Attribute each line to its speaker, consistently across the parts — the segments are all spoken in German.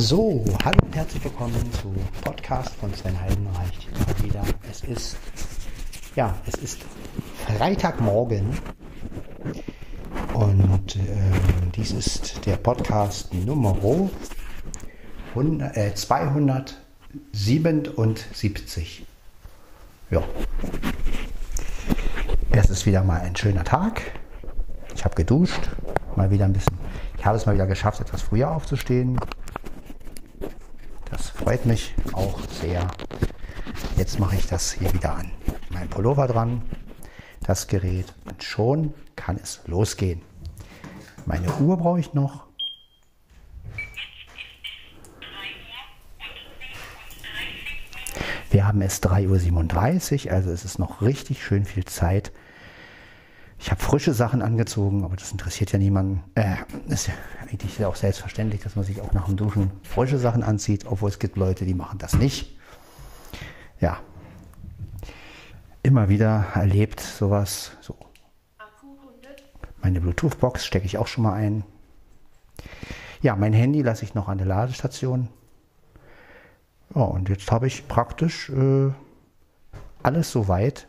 Speaker 1: So, hallo und herzlich willkommen zu Podcast von Sven Heidenreich. Wieder. Es ist, ja, es ist Freitagmorgen und ähm, dies ist der Podcast Nummer 100, äh, 277. Ja. Es ist wieder mal ein schöner Tag. Ich habe geduscht, mal wieder ein bisschen. Ich habe es mal wieder geschafft, etwas früher aufzustehen. Das freut mich auch sehr. Jetzt mache ich das hier wieder an. Mein Pullover dran, das Gerät und schon kann es losgehen. Meine Uhr brauche ich noch. Wir haben es 3.37 Uhr, also es ist noch richtig schön viel Zeit. Ich habe frische Sachen angezogen, aber das interessiert ja niemanden. Äh, ist ja eigentlich auch selbstverständlich, dass man sich auch nach dem Duschen frische Sachen anzieht, obwohl es gibt Leute, die machen das nicht. Ja. Immer wieder erlebt sowas. So. Meine Bluetooth-Box stecke ich auch schon mal ein. Ja, mein Handy lasse ich noch an der Ladestation. Ja, und jetzt habe ich praktisch äh, alles so weit,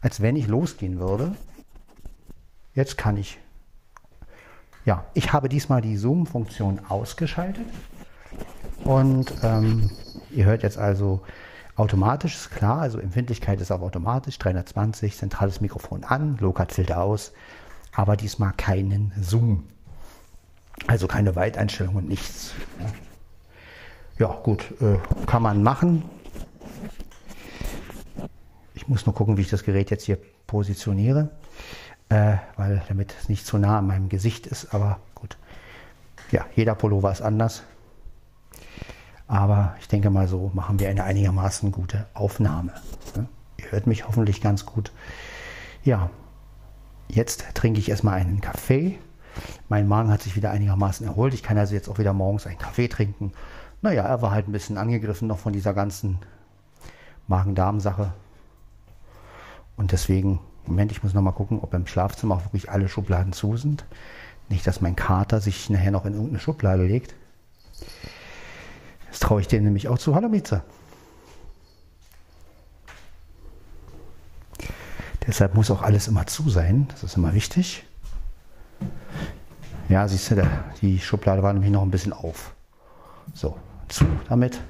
Speaker 1: als wenn ich losgehen würde. Jetzt kann ich. Ja, ich habe diesmal die Zoom-Funktion ausgeschaltet. Und ähm, ihr hört jetzt also automatisch, ist klar, also Empfindlichkeit ist auch automatisch, 320, zentrales Mikrofon an, Lokat-Filter aus, aber diesmal keinen Zoom. Also keine Weiteinstellung und nichts. Ja, ja gut, äh, kann man machen. Ich muss nur gucken, wie ich das Gerät jetzt hier positioniere äh, weil damit es nicht zu nah an meinem Gesicht ist. Aber gut, ja, jeder Pullover ist anders. Aber ich denke mal, so machen wir eine einigermaßen gute Aufnahme. Ne? Ihr hört mich hoffentlich ganz gut. Ja, jetzt trinke ich erstmal einen Kaffee. Mein Magen hat sich wieder einigermaßen erholt. Ich kann also jetzt auch wieder morgens einen Kaffee trinken. Naja, er war halt ein bisschen angegriffen noch von dieser ganzen Magen-Darm-Sache. Und deswegen Moment, ich muss noch mal gucken, ob im Schlafzimmer auch wirklich alle Schubladen zu sind. Nicht, dass mein Kater sich nachher noch in irgendeine Schublade legt. Das traue ich dir nämlich auch zu. Hallo Mieze. Deshalb muss auch alles immer zu sein. Das ist immer wichtig. Ja, siehst du, die Schublade war nämlich noch ein bisschen auf. So, zu damit.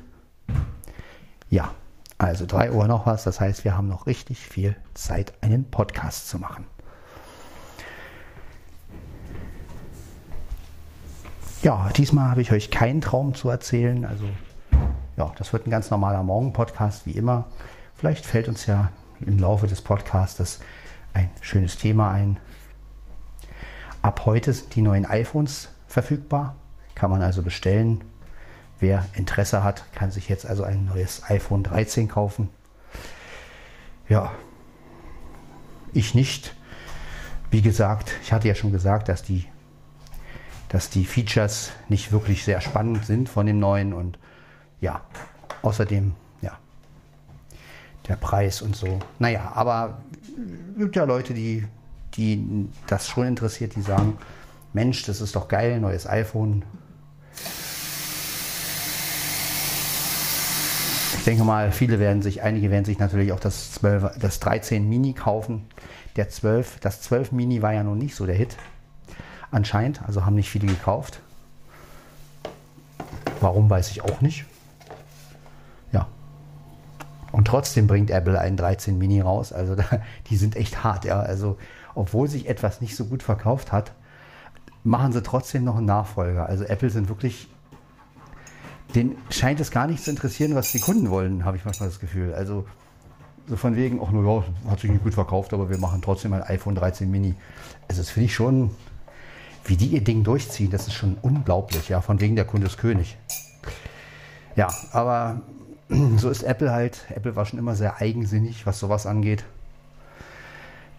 Speaker 1: Ja, also 3 Uhr noch was, das heißt, wir haben noch richtig viel Zeit, einen Podcast zu machen. Ja, diesmal habe ich euch keinen Traum zu erzählen. Also ja, das wird ein ganz normaler Morgen-Podcast wie immer. Vielleicht fällt uns ja im Laufe des Podcasts ein schönes Thema ein. Ab heute sind die neuen iPhones verfügbar. Kann man also bestellen. Wer Interesse hat, kann sich jetzt also ein neues iPhone 13 kaufen. Ja, ich nicht. Wie gesagt, ich hatte ja schon gesagt, dass die, dass die Features nicht wirklich sehr spannend sind von dem neuen und ja, außerdem, ja, der Preis und so. Naja, aber gibt ja Leute, die, die das schon interessiert, die sagen, Mensch, das ist doch geil, neues iPhone, Ich denke mal, viele werden sich, einige werden sich natürlich auch das, 12, das 13 Mini kaufen. Der 12, das 12 Mini war ja noch nicht so der Hit. Anscheinend, also haben nicht viele gekauft. Warum weiß ich auch nicht. Ja. Und trotzdem bringt Apple einen 13 Mini raus. Also da, die sind echt hart, ja. Also obwohl sich etwas nicht so gut verkauft hat, machen sie trotzdem noch einen Nachfolger. Also Apple sind wirklich den scheint es gar nicht zu interessieren, was die Kunden wollen, habe ich manchmal das Gefühl. Also so von wegen, ach nur ja, hat sich nicht gut verkauft, aber wir machen trotzdem ein iPhone 13 Mini. Also das finde ich schon, wie die ihr Ding durchziehen, das ist schon unglaublich, ja, von wegen der Kunde ist König. Ja, aber so ist Apple halt. Apple war schon immer sehr eigensinnig, was sowas angeht.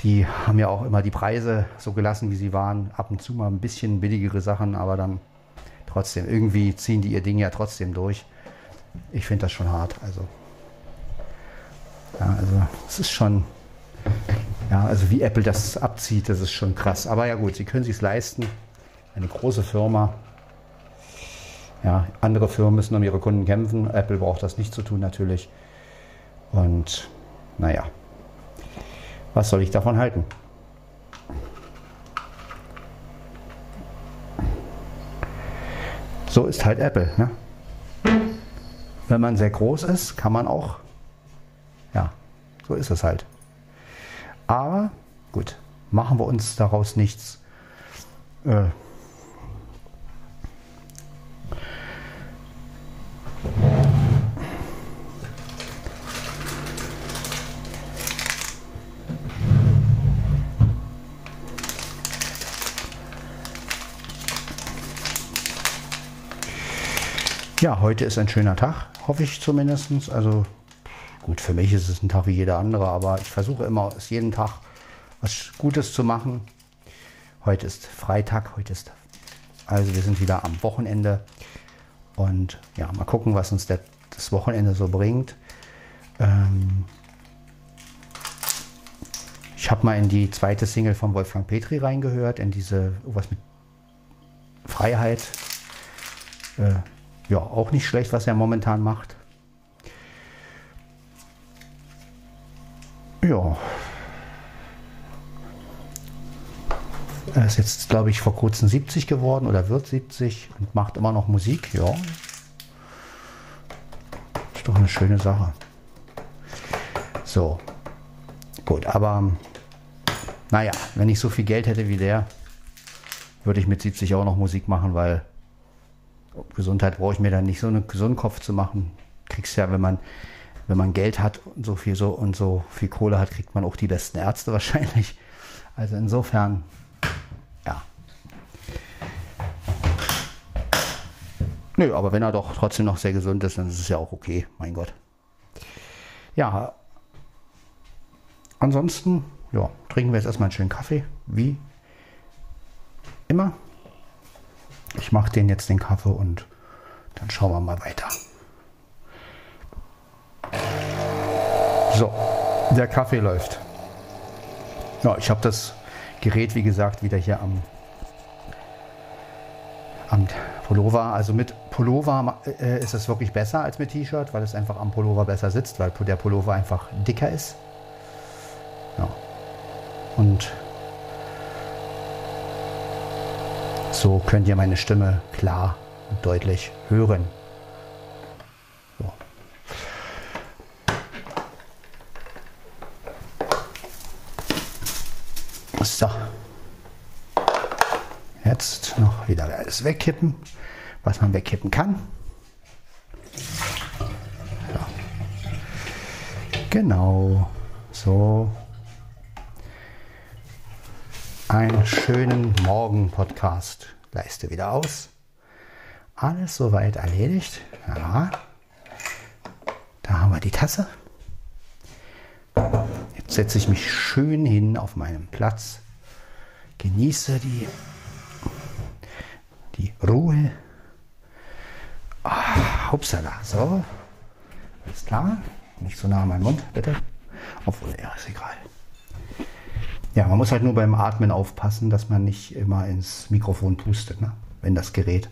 Speaker 1: Die haben ja auch immer die Preise so gelassen, wie sie waren. Ab und zu mal ein bisschen billigere Sachen, aber dann trotzdem, irgendwie ziehen die ihr Ding ja trotzdem durch. Ich finde das schon hart. Also, ja, also es ist schon, ja, also wie Apple das abzieht, das ist schon krass. Aber ja gut, sie können sich leisten. Eine große Firma. Ja, andere Firmen müssen um ihre Kunden kämpfen. Apple braucht das nicht zu tun natürlich. Und naja, was soll ich davon halten? So ist halt Apple. Ne? Wenn man sehr groß ist, kann man auch, ja, so ist es halt. Aber gut, machen wir uns daraus nichts. Äh, Ja, heute ist ein schöner Tag, hoffe ich zumindest. Also gut, für mich ist es ein Tag wie jeder andere, aber ich versuche immer aus jedem Tag was Gutes zu machen. Heute ist Freitag, heute ist also wir sind wieder am Wochenende und ja, mal gucken, was uns der, das Wochenende so bringt. Ähm ich habe mal in die zweite Single von Wolfgang Petri reingehört, in diese was mit Freiheit. Äh, ja, auch nicht schlecht, was er momentan macht. Ja. Er ist jetzt, glaube ich, vor kurzem 70 geworden oder wird 70 und macht immer noch Musik. Ja. Ist doch eine schöne Sache. So. Gut, aber naja, wenn ich so viel Geld hätte wie der, würde ich mit 70 auch noch Musik machen, weil Gesundheit brauche ich mir dann nicht so einen gesunden Kopf zu machen. Kriegst ja, wenn man, wenn man Geld hat und so viel so und so viel Kohle hat, kriegt man auch die besten Ärzte wahrscheinlich. Also insofern, ja. Nö, aber wenn er doch trotzdem noch sehr gesund ist, dann ist es ja auch okay, mein Gott. Ja. Ansonsten, ja, trinken wir jetzt erstmal einen schönen Kaffee, wie immer. Ich mache den jetzt den Kaffee und dann schauen wir mal weiter. So, der Kaffee läuft. Ja, ich habe das Gerät, wie gesagt, wieder hier am, am Pullover. Also mit Pullover äh, ist es wirklich besser als mit T-Shirt, weil es einfach am Pullover besser sitzt, weil der Pullover einfach dicker ist. Ja. Und So könnt ihr meine Stimme klar und deutlich hören. So. so. Jetzt noch wieder alles wegkippen, was man wegkippen kann. Ja. Genau. So. Einen schönen Morgen-Podcast. Leiste wieder aus. Alles soweit erledigt. Ja. Da haben wir die Tasse. Jetzt setze ich mich schön hin auf meinem Platz. Genieße die, die Ruhe. Ah, hupsala. So. Alles klar. Nicht so nah an meinen Mund, bitte. Obwohl, ja, ist egal. Ja, man muss halt nur beim Atmen aufpassen, dass man nicht immer ins Mikrofon pustet, ne? wenn das Gerät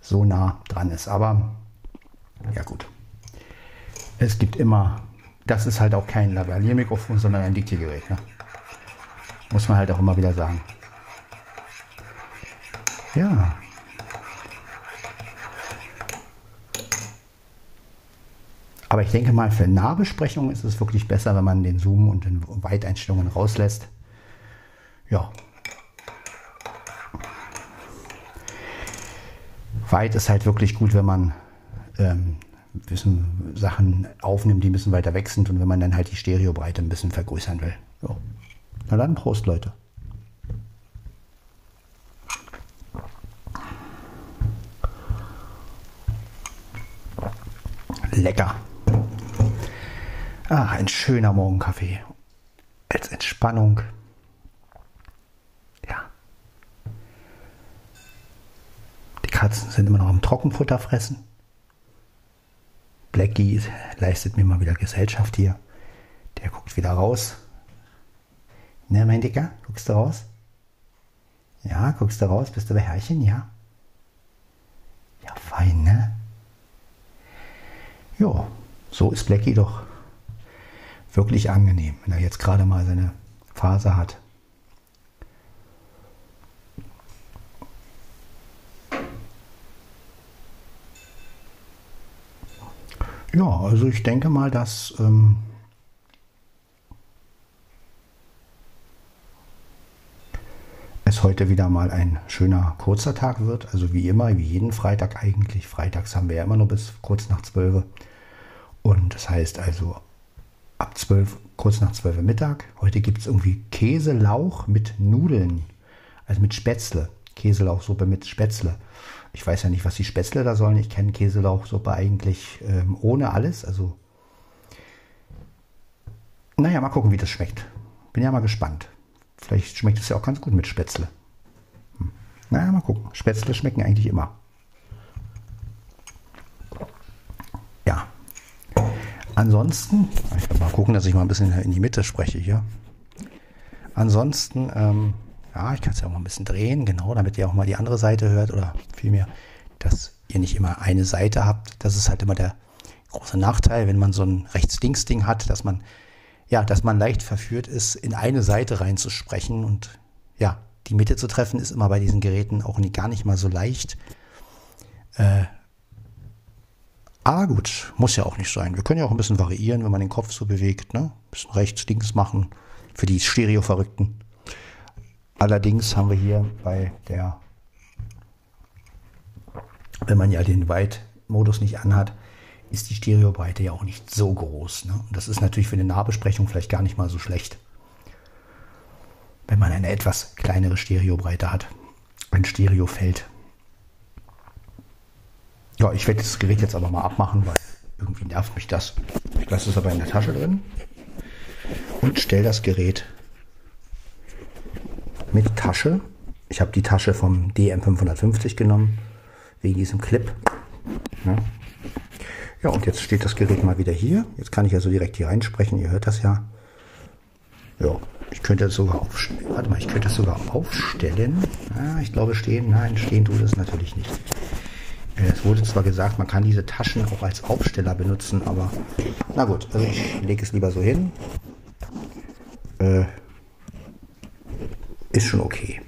Speaker 1: so nah dran ist. Aber ja gut. Es gibt immer, das ist halt auch kein Lavalier-Mikrofon, sondern ein Diktiergerät. Ne? Muss man halt auch immer wieder sagen. Ja. Aber ich denke mal, für Nahbesprechungen ist es wirklich besser, wenn man den Zoom und den Weiteinstellungen rauslässt ja. Weit ist halt wirklich gut, wenn man ähm, bisschen Sachen aufnimmt, die ein bisschen weiter weg sind und wenn man dann halt die Stereobreite ein bisschen vergrößern will. So. Na dann, Prost, Leute. Lecker. Ah, ein schöner Morgenkaffee. Als Entspannung. Katzen sind immer noch am Trockenfutter fressen. Blackie leistet mir mal wieder Gesellschaft hier. Der guckt wieder raus. Ne, mein Dicker, guckst du raus? Ja, guckst du raus? Bist du bei Herrchen? Ja. Ja, fein, ne? Ja, so ist Blackie doch wirklich angenehm, wenn er jetzt gerade mal seine Phase hat. Ja, also ich denke mal, dass ähm, es heute wieder mal ein schöner kurzer Tag wird. Also wie immer, wie jeden Freitag eigentlich. Freitags haben wir ja immer nur bis kurz nach 12. Und das heißt also ab 12, kurz nach 12 Mittag. Heute gibt es irgendwie Käselauch mit Nudeln. Also mit Spätzle. Käselauchsuppe mit Spätzle. Ich weiß ja nicht, was die Spätzle da sollen. Ich kenne Käselauchsuppe eigentlich ähm, ohne alles. Also, naja, mal gucken, wie das schmeckt. Bin ja mal gespannt. Vielleicht schmeckt es ja auch ganz gut mit Spätzle. Hm. Naja, mal gucken. Spätzle schmecken eigentlich immer. Ja. Ansonsten, ich mal gucken, dass ich mal ein bisschen in die Mitte spreche hier. Ansonsten, ähm, ja, ich kann es ja auch mal ein bisschen drehen, genau, damit ihr auch mal die andere Seite hört oder vielmehr, dass ihr nicht immer eine Seite habt. Das ist halt immer der große Nachteil, wenn man so ein Rechts-Links-Ding hat, dass man ja, dass man leicht verführt ist, in eine Seite reinzusprechen und ja, die Mitte zu treffen ist immer bei diesen Geräten auch nie, gar nicht mal so leicht. Äh, aber gut, muss ja auch nicht sein. Wir können ja auch ein bisschen variieren, wenn man den Kopf so bewegt. Ne? Ein bisschen rechts, links machen für die Stereo-Verrückten. Allerdings haben wir hier bei der, wenn man ja den White-Modus nicht anhat, ist die Stereobreite ja auch nicht so groß. Ne? Und das ist natürlich für eine Nahbesprechung vielleicht gar nicht mal so schlecht. Wenn man eine etwas kleinere Stereobreite hat. Ein Stereofeld. Ja, ich werde das Gerät jetzt aber mal abmachen, weil irgendwie nervt mich das. Ich lasse es aber in der Tasche drin und stelle das Gerät mit Tasche. Ich habe die Tasche vom DM550 genommen, wegen diesem Clip. Ja, ja, und jetzt steht das Gerät mal wieder hier. Jetzt kann ich also direkt hier reinsprechen. Ihr hört das ja. Ja, ich könnte das sogar aufstellen. Warte mal, ich könnte das sogar aufstellen. Ja, ich glaube stehen. Nein, stehen tut es natürlich nicht. Äh, es wurde zwar gesagt, man kann diese Taschen auch als Aufsteller benutzen, aber na gut, also ich lege es lieber so hin. Äh, ist schon okay.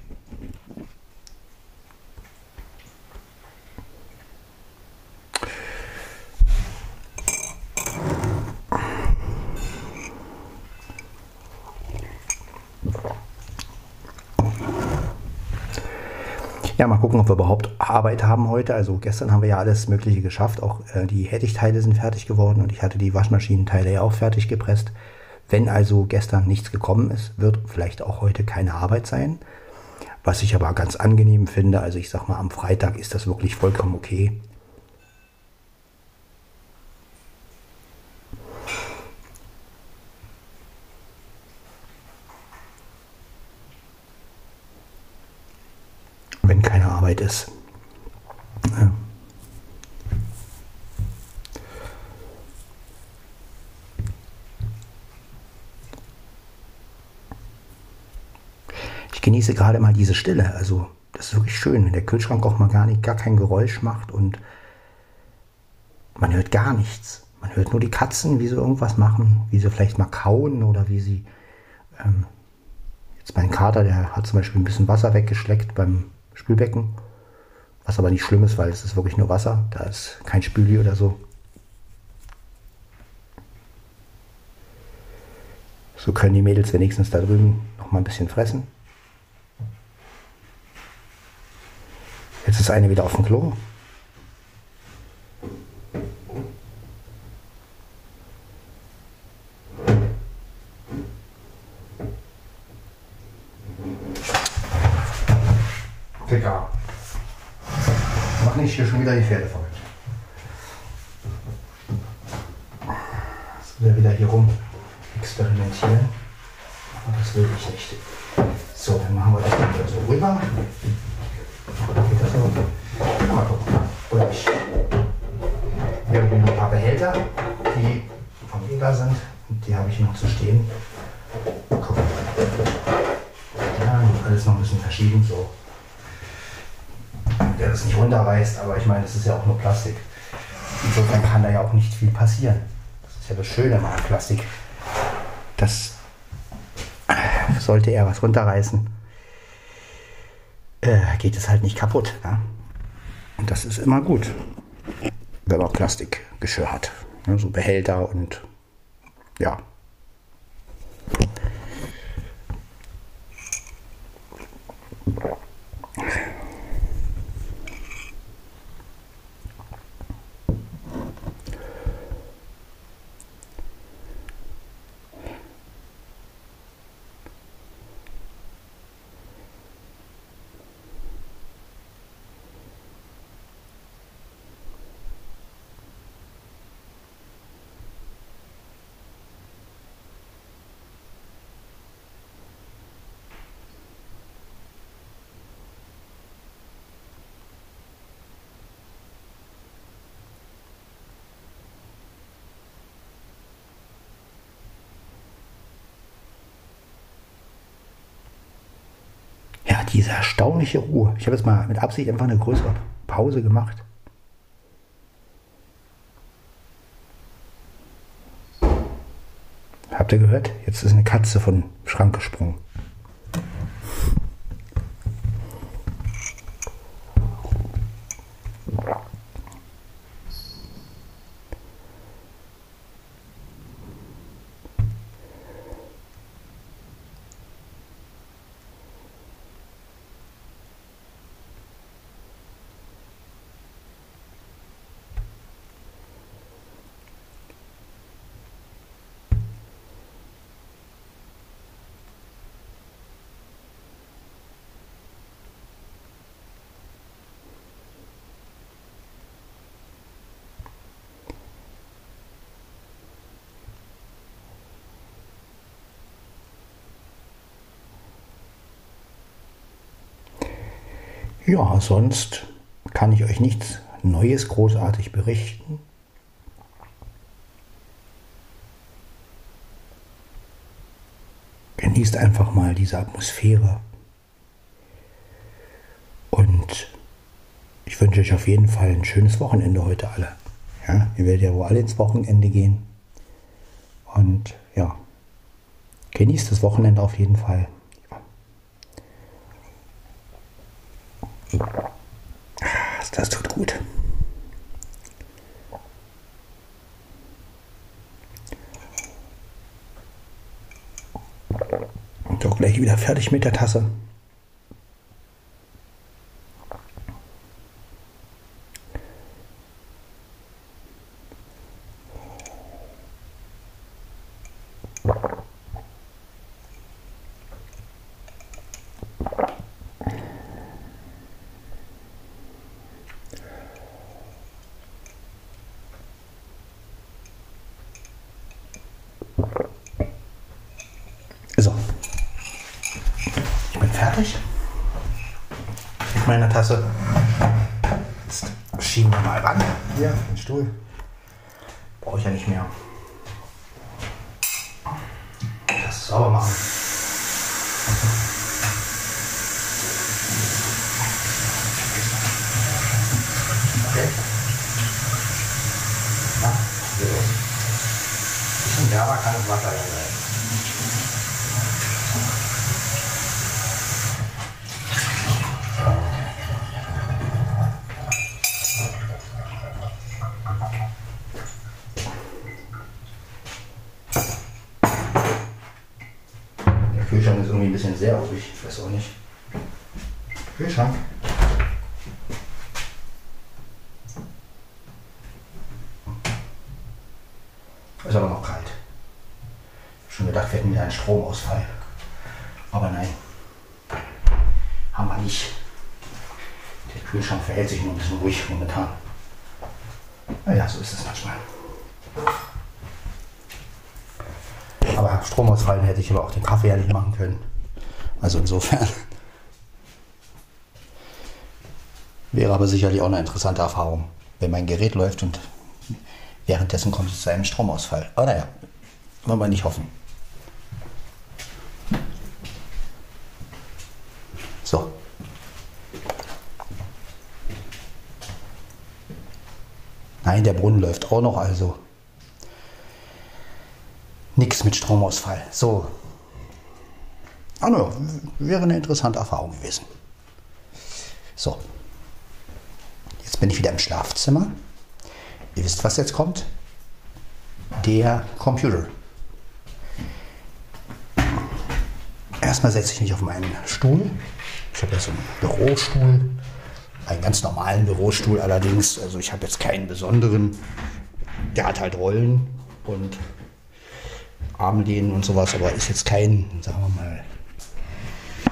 Speaker 1: Ja, mal gucken, ob wir überhaupt Arbeit haben heute. Also gestern haben wir ja alles Mögliche geschafft. Auch äh, die Hettich-Teile sind fertig geworden und ich hatte die Waschmaschinenteile ja auch fertig gepresst. Wenn also gestern nichts gekommen ist, wird vielleicht auch heute keine Arbeit sein. Was ich aber ganz angenehm finde. Also ich sag mal, am Freitag ist das wirklich vollkommen okay. Arbeit ist. Ja. Ich genieße gerade mal diese Stille. Also, das ist wirklich schön, wenn der Kühlschrank auch mal gar nicht, gar kein Geräusch macht und man hört gar nichts. Man hört nur die Katzen, wie sie irgendwas machen, wie sie vielleicht mal kauen oder wie sie. Ähm, jetzt mein Kater, der hat zum Beispiel ein bisschen Wasser weggeschleckt beim Spülbecken. Was aber nicht schlimm ist, weil es ist wirklich nur Wasser. Da ist kein Spüli oder so. So können die Mädels wenigstens da drüben noch mal ein bisschen fressen. Ist eine wieder auf dem Klo. wieder die Pferde verrückt. Jetzt will er wieder hier rum experimentieren. Aber das will ich nicht. So, dann machen wir das wieder so rüber. Ja, mal gucken. Oder ich. Wir haben noch ein paar Behälter, die vom Ega sind. Die habe ich noch zu stehen. Gucken. Ja, alles noch ein bisschen verschieben. So der das nicht runterreißt, aber ich meine, das ist ja auch nur Plastik. Insofern kann da ja auch nicht viel passieren. Das ist ja das Schöne am Plastik. Das sollte er was runterreißen, äh, geht es halt nicht kaputt. Ne? Und das ist immer gut, wenn man Plastikgeschirr hat. Ne? So Behälter und ja. Ja, diese erstaunliche Ruhe. Ich habe jetzt mal mit Absicht einfach eine größere Pause gemacht. Habt ihr gehört? Jetzt ist eine Katze von Schrank gesprungen. Ja, sonst kann ich euch nichts Neues großartig berichten. Genießt einfach mal diese Atmosphäre. Und ich wünsche euch auf jeden Fall ein schönes Wochenende heute alle. Ja, ihr werdet ja wohl alle ins Wochenende gehen. Und ja, genießt das Wochenende auf jeden Fall. Das tut gut. Und auch gleich wieder fertig mit der Tasse. So. Ich bin fertig. Mit meiner Tasse. Jetzt schieben wir mal ran. Hier, den Stuhl. Brauche ich ja nicht mehr. Das sauber machen. Okay. Na, geht los. Bisschen wärmer kann Wasser ja sein. Der Kühlschrank ist irgendwie ein bisschen sehr ruhig, ich weiß auch nicht. Kühlschrank. Ist aber noch kalt. Schon gedacht, wir hätten wieder einen Stromausfall. Aber nein. Haben wir nicht. Der Kühlschrank verhält sich nur ein bisschen ruhig momentan. Naja, so ist es manchmal. Aber Stromausfallen hätte ich aber auch den Kaffee ja nicht machen können. Also insofern. Wäre aber sicherlich auch eine interessante Erfahrung, wenn mein Gerät läuft und währenddessen kommt es zu einem Stromausfall. Aber naja, wollen wir nicht hoffen. So. Nein, der Brunnen läuft auch noch, also nichts mit Stromausfall. So. Ah, no, wäre eine interessante Erfahrung gewesen. So. Jetzt bin ich wieder im Schlafzimmer. Ihr wisst, was jetzt kommt? Der Computer. Erstmal setze ich mich auf meinen Stuhl. Ich habe so einen Bürostuhl, einen ganz normalen Bürostuhl allerdings. Also ich habe jetzt keinen besonderen. Der hat halt Rollen und Armlehnen und sowas, aber ist jetzt kein, sagen wir mal,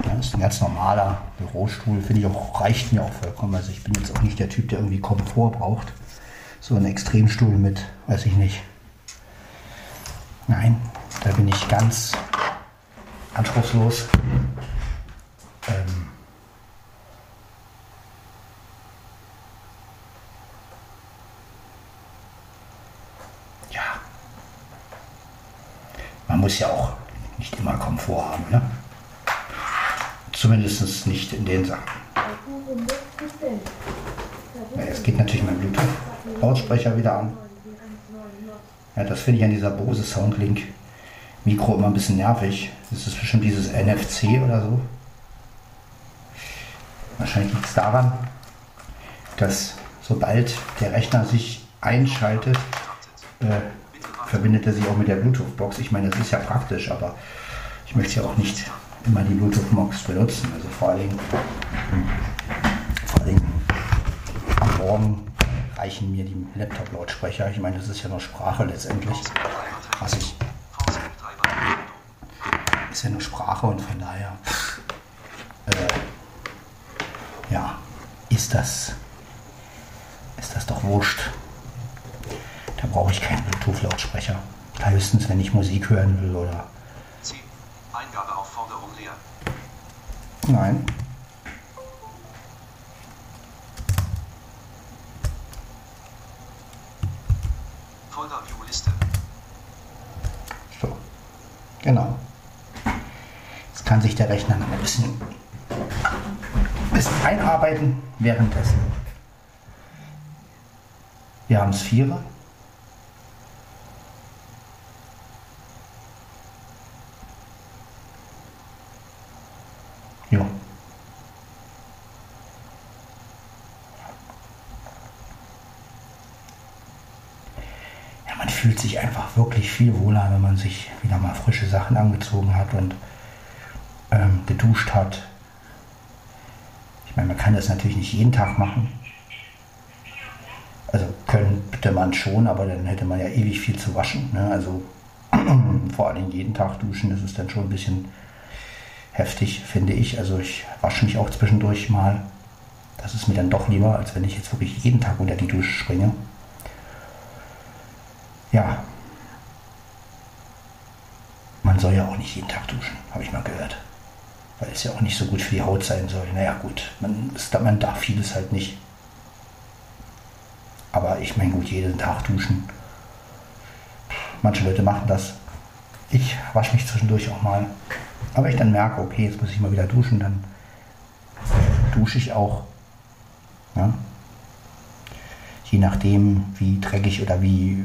Speaker 1: ja, ist ein ganz normaler Bürostuhl. Finde ich auch, reicht mir auch vollkommen. Also ich bin jetzt auch nicht der Typ, der irgendwie Komfort braucht. So ein Extremstuhl mit, weiß ich nicht. Nein, da bin ich ganz anspruchslos. Ähm, ja. Man muss ja auch nicht immer Komfort haben, ne? Zumindest nicht in den Sachen. Ja, jetzt geht natürlich mein Bluetooth-Lautsprecher wieder an. Ja, das finde ich an dieser Bose Soundlink Mikro immer ein bisschen nervig. Das ist bestimmt dieses NFC oder so. Wahrscheinlich liegt es daran, dass sobald der Rechner sich einschaltet, äh, verbindet er sich auch mit der Bluetooth-Box. Ich meine, das ist ja praktisch, aber ich möchte ja auch nicht immer die Bluetooth-Box benutzen. Also vor allem, vor allem am Morgen reichen mir die Laptop-Lautsprecher. Ich meine, das ist ja nur Sprache letztendlich, was ich ist ja nur Sprache und von daher äh, ja, ist das, ist das doch wurscht. Da brauche ich keinen Bluetooth-Lautsprecher. Höchstens, wenn ich Musik hören will oder. Nein. Folder View Liste. So. Genau kann sich der Rechner noch ein bisschen, ein bisschen einarbeiten währenddessen. Wir haben es Vierer. Man fühlt sich einfach wirklich viel wohler, wenn man sich wieder mal frische Sachen angezogen hat und ähm, geduscht hat. Ich meine, man kann das natürlich nicht jeden Tag machen. Also könnte man schon, aber dann hätte man ja ewig viel zu waschen. Ne? Also vor allem jeden Tag duschen, das ist dann schon ein bisschen heftig, finde ich. Also ich wasche mich auch zwischendurch mal. Das ist mir dann doch lieber, als wenn ich jetzt wirklich jeden Tag unter die Dusche springe. Ja. Man soll ja auch nicht jeden Tag duschen, habe ich mal gehört weil es ja auch nicht so gut für die Haut sein soll. Naja gut, man, man darf vieles halt nicht. Aber ich meine gut, jeden Tag duschen. Manche Leute machen das. Ich wasche mich zwischendurch auch mal. Aber ich dann merke, okay, jetzt muss ich mal wieder duschen, dann dusche ich auch. Ja? Je nachdem, wie dreckig oder wie,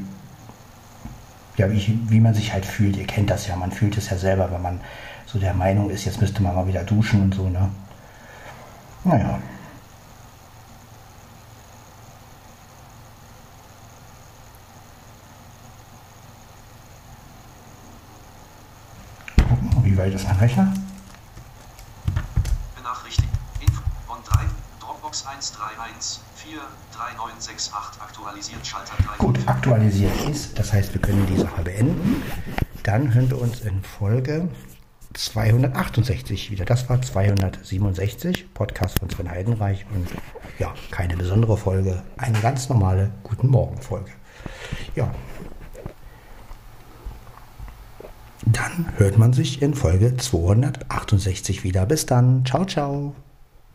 Speaker 1: ja, wie, wie man sich halt fühlt. Ihr kennt das ja, man fühlt es ja selber, wenn man so der Meinung ist, jetzt müsste man mal wieder duschen und so, ne? Naja. Gucken, wie weit ist mein Rechner?
Speaker 2: Benachrichtigt. Info von 3, Dropbox 131 4 3968 aktualisiert Schalter 3.
Speaker 1: Gut, aktualisiert ist, das heißt, wir können die Sache beenden. Dann hören wir uns in Folge 268 wieder. Das war 267, Podcast von Sven Heidenreich und ja, keine besondere Folge, eine ganz normale Guten Morgen Folge. Ja. Dann hört man sich in Folge 268 wieder. Bis dann. Ciao, ciao.